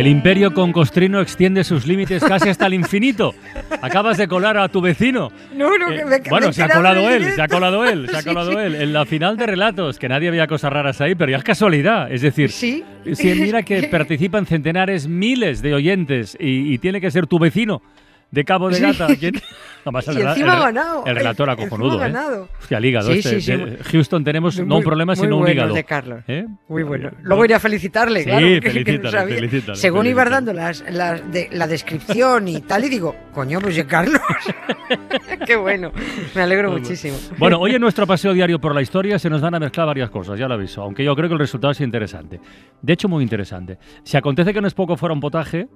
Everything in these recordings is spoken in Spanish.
El imperio concostrino extiende sus límites casi hasta el infinito. Acabas de colar a tu vecino. No, no, que me, Eh, bueno, me se ha colado él, se ha colado él, se ha colado él. En la final de relatos, que nadie había cosas raras ahí, pero ya es casualidad. Es decir, Sí. si mira que participan centenares, miles de oyentes y, y tiene que ser tu vecino de Cabo de. Gata. ¿Quién? El, Y encima el- ha ganado. El relator Encima acojonudo, ha ¿eh? Hostia, el hígado. Sí, este, sí, de- Houston tenemos no un problema, muy sino un hígado. de Carlos. ¿Eh? Muy bueno. Luego iré a felicitarle, Sí, claro. que- que no felicítale, sabía. felicítale, Según iba felicítale. dando las, las de- la descripción y tal, y digo, coño, pues ya Carlos. Qué bueno. Me alegro muchísimo. Bueno, hoy en nuestro paseo diario por la historia se nos van a mezclar varias cosas, ya lo aviso, aunque yo creo que el resultado es interesante. De hecho, muy interesante. Si acontece que no es poco fuera un potaje,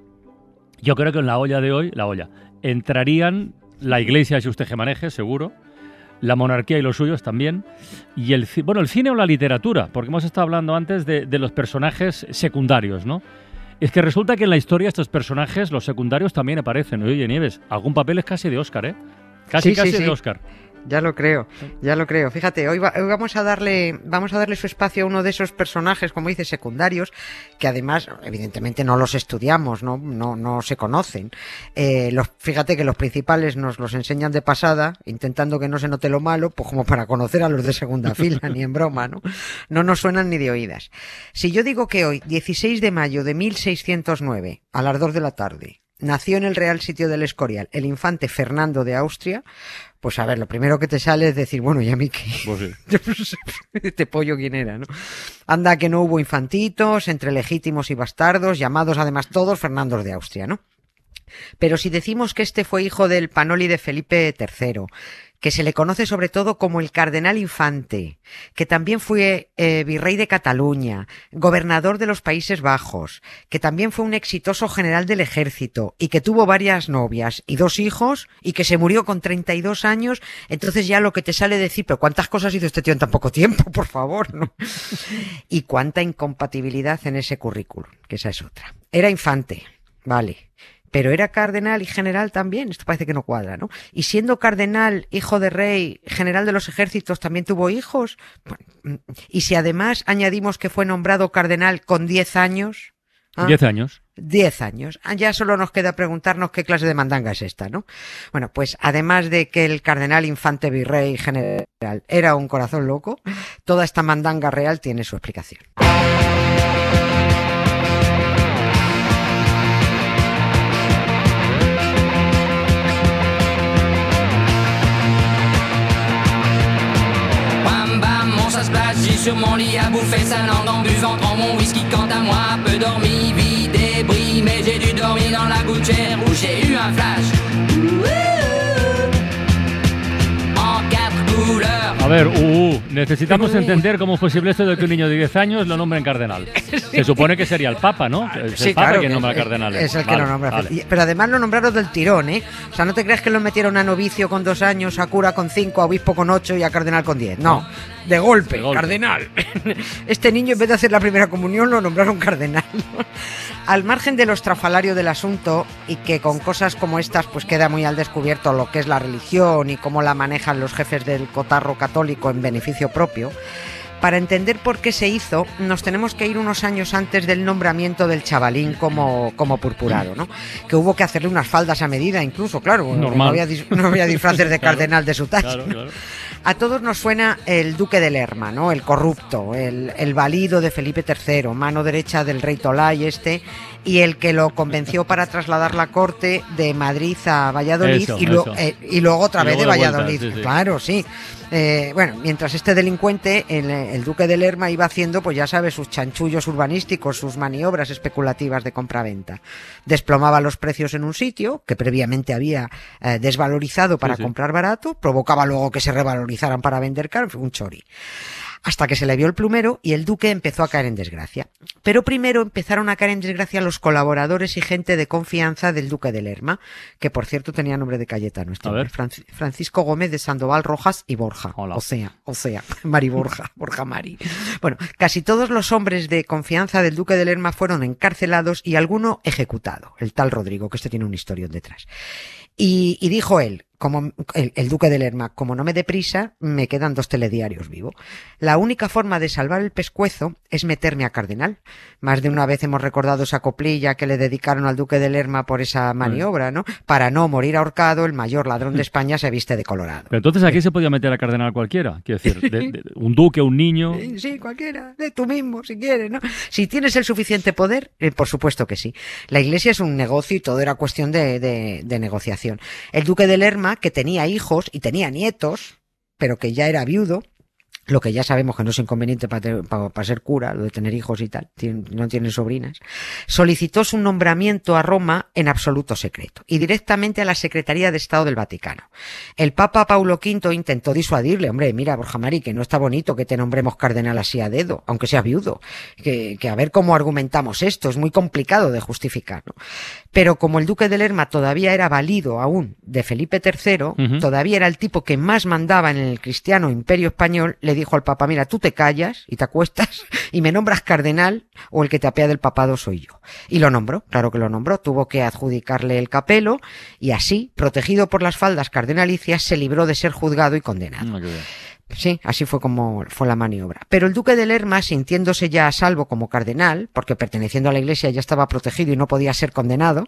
yo creo que en la olla de hoy, la olla, entrarían la iglesia, si usted maneje, seguro, la monarquía y los suyos también, y el, bueno, el cine o la literatura, porque hemos estado hablando antes de, de los personajes secundarios, ¿no? Es que resulta que en la historia estos personajes, los secundarios, también aparecen. Oye, Nieves, algún papel es casi de Oscar, ¿eh? Casi, Sí, sí, casi sí. de Oscar. Ya lo creo, ya lo creo. Fíjate, hoy, va- hoy vamos a darle, vamos a darle su espacio a uno de esos personajes, como dice, secundarios, que además, evidentemente, no los estudiamos, no, no, no se conocen. Eh, los, fíjate que los principales nos los enseñan de pasada, intentando que no se note lo malo, pues como para conocer a los de segunda fila, ni en broma, ¿no? No nos suenan ni de oídas. Si yo digo que hoy, 16 de mayo de 1609, a las 2 de la tarde, nació en el Real Sitio del Escorial el infante Fernando de Austria, pues a ver, lo primero que te sale es decir, bueno, ¿y a mí qué? Pues sí. Este pollo quién era, ¿no? Anda que no hubo infantitos, entre legítimos y bastardos, llamados además todos Fernandos de Austria, ¿no? Pero si decimos que este fue hijo del Panoli de Felipe III, que se le conoce sobre todo como el cardenal infante, que también fue eh, virrey de Cataluña, gobernador de los Países Bajos, que también fue un exitoso general del ejército y que tuvo varias novias y dos hijos y que se murió con 32 años, entonces ya lo que te sale decir, pero ¿cuántas cosas hizo este tío en tan poco tiempo, por favor? ¿no? Y cuánta incompatibilidad en ese currículum, que esa es otra. Era infante, vale. Pero era cardenal y general también. Esto parece que no cuadra, ¿no? Y siendo cardenal, hijo de rey, general de los ejércitos, también tuvo hijos. Bueno, Y si además añadimos que fue nombrado cardenal con 10 años. ¿ah? Diez años. 10 años. Ah, Ya solo nos queda preguntarnos qué clase de mandanga es esta, ¿no? Bueno, pues además de que el cardenal infante virrey general era un corazón loco, toda esta mandanga real tiene su explicación. Splash, j'ai sur mon lit à bouffer sa langue en buvant trop mon whisky quant à moi, peu dormi, vie débris, mais j'ai dû dormir dans la gouttière où j'ai eu un flash. En quatre couleurs. A ver, uh, necesitamos entender cómo es posible esto de que un niño de 10 años lo nombren cardenal. Se supone que sería el Papa, ¿no? Es el Papa quien nombra cardenales. Es el que Vale, lo nombra. vale. Pero además lo nombraron del tirón, ¿eh? O sea, no te creas que lo metieron a novicio con dos años, a cura con cinco, a obispo con ocho y a cardenal con diez. No, de golpe, De golpe. cardenal. Este niño en vez de hacer la primera comunión lo nombraron cardenal. Al margen de lo estrafalario del asunto y que con cosas como estas pues queda muy al descubierto lo que es la religión y cómo la manejan los jefes del cotarro católico en beneficio propio, para entender por qué se hizo, nos tenemos que ir unos años antes del nombramiento del chavalín como, como purpurado, ¿no? Que hubo que hacerle unas faldas a medida, incluso, claro. No Normal. había, no había disfraces de Claro, cardenal de su talla. Claro, claro. A todos nos suena el duque de Lerma, ¿no? El corrupto, el, el valido de Felipe III, mano derecha del rey Tolai este, y el que lo convenció para trasladar la corte de Madrid a Valladolid Eso, y, lo- eh, y luego otra Y vez luego de de Valladolid. sí. Claro, sí. Eh, bueno, mientras este delincuente, el, el duque de Lerma, iba haciendo, pues ya sabes, sus chanchullos urbanísticos, sus maniobras especulativas de compraventa. Desplomaba los precios en un sitio que previamente había eh, desvalorizado para sí. comprar barato, provocaba luego que se para vender fin, un chori. hasta que se le vio el plumero y el duque empezó a caer en desgracia. Pero primero empezaron a caer en desgracia los colaboradores y gente de confianza del duque de Lerma, que por cierto tenía nombre de Cayetano, este Francisco Gómez de Sandoval Rojas y Borja. Hola. O sea, o sea, Mari Borja, Borja Mari. Bueno, casi todos los hombres de confianza del duque de Lerma fueron encarcelados y alguno ejecutado, el tal Rodrigo, que este tiene un historión detrás. Y, y dijo él, como el, el duque de Lerma, como no me dé prisa, me quedan dos telediarios vivo. La única forma de salvar el pescuezo es meterme a cardenal. Más de una vez hemos recordado esa coplilla que le dedicaron al duque de Lerma por esa maniobra, ¿no? Para no morir ahorcado, el mayor ladrón de España se viste de colorado. Pero entonces aquí se podía meter a cardenal cualquiera. Quiero decir, de- de- un duque, un niño. Sí, Sí, cualquiera, de tú mismo, si quieres, ¿no? Si tienes el suficiente poder, eh, por supuesto que sí. La iglesia es un negocio y todo era cuestión de, de- de negociación. El duque de Lerma, que tenía hijos y tenía nietos, pero que ya era viudo, lo que ya sabemos que no es inconveniente para, ser cura, lo de tener hijos y tal, no tiene sobrinas, solicitó su nombramiento a Roma en absoluto secreto y directamente a la Secretaría de Estado del Vaticano. El Papa Paulo V intentó disuadirle, hombre, mira, Borja Mari, que no está bonito que te nombremos cardenal así a dedo, aunque seas viudo, que, que a ver cómo argumentamos esto, es muy complicado de justificar, ¿no? Pero como el duque de Lerma todavía era valido aún de Felipe III, todavía era el tipo que más mandaba en el cristiano imperio español, le dijo al Papa, mira, tú te callas y te acuestas y me nombras cardenal o el que te apea del papado soy yo. Y lo nombró, claro que lo nombró, tuvo que adjudicarle el capelo y así, protegido por las faldas cardenalicias, se libró de ser juzgado y condenado. Ah. Sí, así fue como fue la maniobra. Pero el duque de Lerma, sintiéndose ya a salvo como cardenal, porque perteneciendo a la iglesia ya estaba protegido y no podía ser condenado,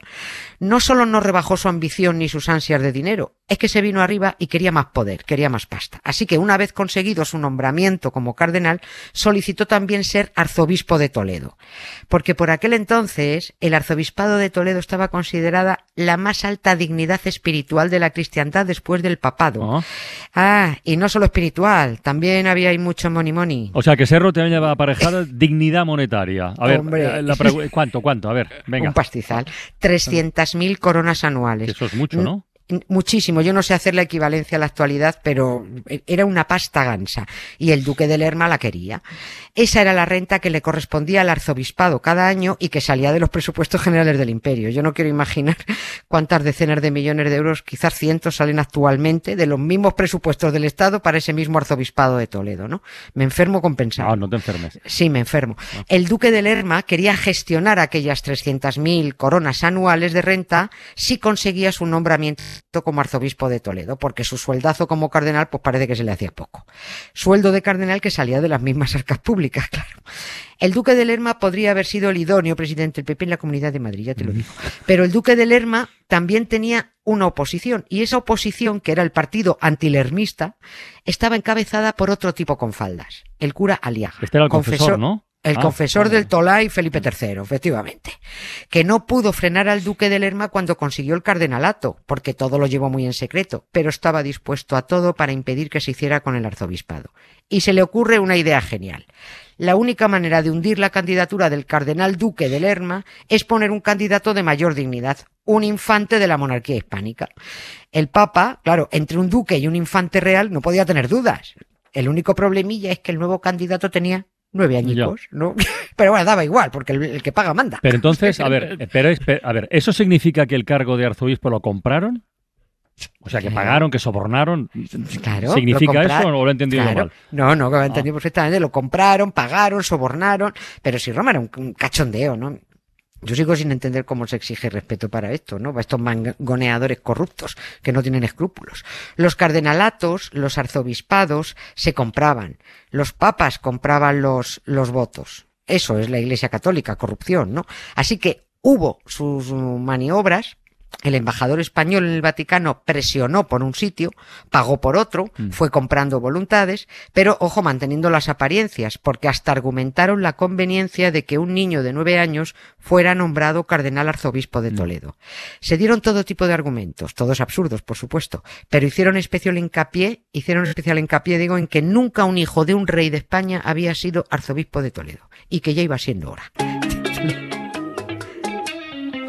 no solo no rebajó su ambición ni sus ansias de dinero, es que se vino arriba y quería más poder, quería más pasta. Así que una vez conseguido su nombramiento como cardenal, solicitó también ser arzobispo de Toledo. Porque por aquel entonces el arzobispado de Toledo estaba considerada la más alta dignidad espiritual de la cristiandad después del papado. Ah. Ah, y no solo espiritual, también había ahí mucho money money. O sea que Serro te lleva aparejada dignidad monetaria. A ver, Hombre. eh, la ¿cuánto, cuánto? A ver, venga. Un pastizal. 300.000 coronas anuales. Eso es mucho, ¿no? Muchísimo. Yo no sé hacer la equivalencia a la actualidad, pero era una pasta gansa. Y el duque de Lerma la quería. Esa era la renta que le correspondía al arzobispado cada año y que salía de los presupuestos generales del imperio. Yo no quiero imaginar cuántas decenas de millones de euros, quizás cientos, salen actualmente de los mismos presupuestos del Estado para ese mismo arzobispado de Toledo, ¿no? Me enfermo con pensar. Ah, no te enfermes. Sí, me enfermo. El duque de Lerma quería gestionar aquellas 300.000 coronas anuales de renta si conseguía su nombramiento como arzobispo de Toledo, porque su sueldazo como cardenal pues parece que se le hacía poco. Sueldo de cardenal que salía de las mismas arcas públicas, claro. El duque de Lerma podría haber sido el idóneo presidente del PP en la Comunidad de Madrid, ya te lo digo. Pero el duque de Lerma también tenía una oposición, y esa oposición, que era el partido antilermista, estaba encabezada por otro tipo con faldas, el cura Aliaga. Este era el confesor, ¿no? El Ah, confesor vale. del Tolai Felipe III, efectivamente. Que no pudo frenar al duque de Lerma cuando consiguió el cardenalato, porque todo lo llevó muy en secreto, pero estaba dispuesto a todo para impedir que se hiciera con el arzobispado. Y se le ocurre una idea genial. La única manera de hundir la candidatura del cardenal duque de Lerma es poner un candidato de mayor dignidad, un infante de la monarquía hispánica. El Papa, claro, entre un duque y un infante real no podía tener dudas. El único problemilla es que el nuevo candidato tenía nueve añicos, ¿no? Pero bueno, daba igual, porque el, el que paga manda. Pero entonces, a ver, eh, pero a ver, ¿eso significa que el cargo de arzobispo lo compraron? O sea, que pagaron, que sobornaron. Claro, ¿Significa eso o lo he entendido Claro. mal? No, no, lo he entendido perfectamente. Lo compraron, pagaron, sobornaron. Pero si Roma era un, un cachondeo, ¿no? Yo sigo sin entender cómo se exige respeto para esto, ¿no? Para estos mangoneadores corruptos que no tienen escrúpulos. Los cardenalatos, los arzobispados se compraban. Los papas compraban los, los votos. Eso es la Iglesia Católica, corrupción, ¿no? Así que hubo sus maniobras. El embajador español en el Vaticano presionó por un sitio, pagó por otro, Mm. fue comprando voluntades, pero ojo, manteniendo las apariencias, porque hasta argumentaron la conveniencia de que un niño de nueve años fuera nombrado cardenal arzobispo de Toledo. Se dieron todo tipo de argumentos, todos absurdos, por supuesto, pero hicieron especial hincapié, hicieron especial hincapié, digo, en que nunca un hijo de un rey de España había sido arzobispo de Toledo, y que ya iba siendo hora.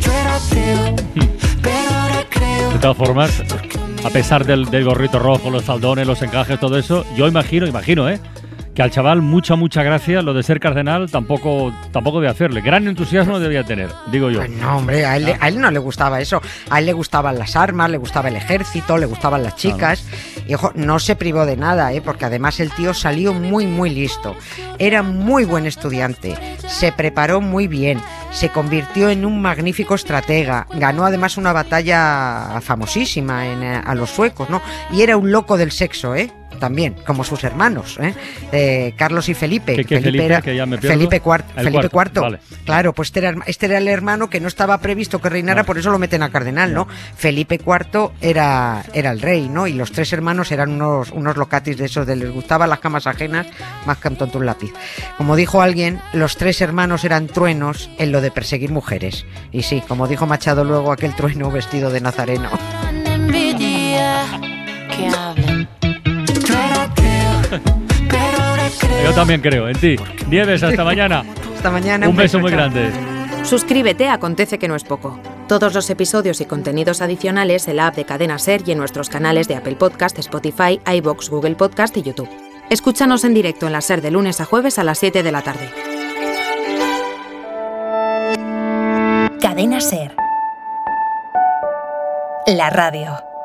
Yo era ateo, pero ahora creo. De todas formas, a pesar del, del gorrito rojo, los faldones, los encajes, todo eso, yo imagino, imagino, ¿eh? Que al chaval mucha, mucha gracia, lo de ser cardenal tampoco, tampoco debe hacerle. Gran entusiasmo debía tener, digo yo. Pues no, hombre, a él, a él no le gustaba eso. A él le gustaban las armas, le gustaba el ejército, le gustaban las chicas. Y ojo, no se privó de nada, ¿eh? porque además el tío salió muy, muy listo. Era muy buen estudiante, se preparó muy bien, se convirtió en un magnífico estratega, ganó además una batalla famosísima en, eh, a los suecos, ¿no? Y era un loco del sexo, ¿eh? También, como sus hermanos, ¿eh? Eh, Carlos y Felipe. ¿Qué- qué Felipe? Que ya me pierdo. Felipe IV. El Felipe cuarto, IV. vale. Claro, pues este era, este era el hermano que no estaba previsto que reinara, por eso lo meten a cardenal, ¿no? Felipe IV era, era el rey, ¿no? Y los tres hermanos eran unos, unos locatis de esos, de les gustaban las camas ajenas más que un tonto un lápiz. Como dijo alguien, los tres hermanos eran truenos en lo de perseguir mujeres. Y sí, como dijo Machado luego, aquel trueno vestido de nazareno. que. Yo también creo, en ti. Nieves, hasta mañana. Hasta mañana. Un beso muy grande. Suscríbete a Acontece que no es poco. Todos los episodios y contenidos adicionales en la app de Cadena Ser y en nuestros canales de Apple Podcast, Spotify, iBox, Google Podcast y YouTube. Escúchanos en directo en la Ser de lunes a jueves a las 7 de la tarde. Cadena Ser. La radio.